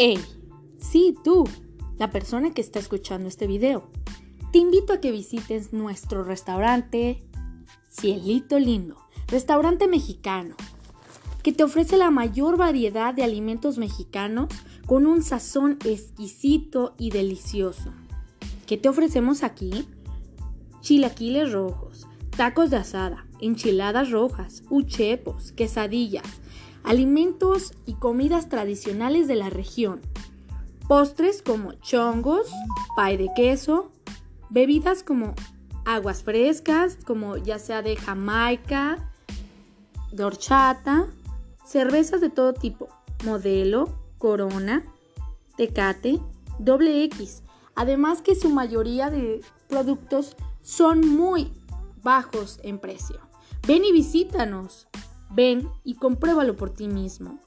Hey, sí, tú, la persona que está escuchando este video. Te invito a que visites nuestro restaurante Cielito Lindo, restaurante mexicano, que te ofrece la mayor variedad de alimentos mexicanos con un sazón exquisito y delicioso. ¿Qué te ofrecemos aquí? Chilaquiles rojos, tacos de asada, enchiladas rojas, uchepos, quesadillas, alimentos y comidas tradicionales de la región, postres como chongos, pay de queso, bebidas como aguas frescas, como ya sea de Jamaica, de horchata, cervezas de todo tipo, modelo, corona, tecate, doble X. Además que su mayoría de productos son muy bajos en precio. Ven y visítanos. Ven y compruébalo por ti mismo.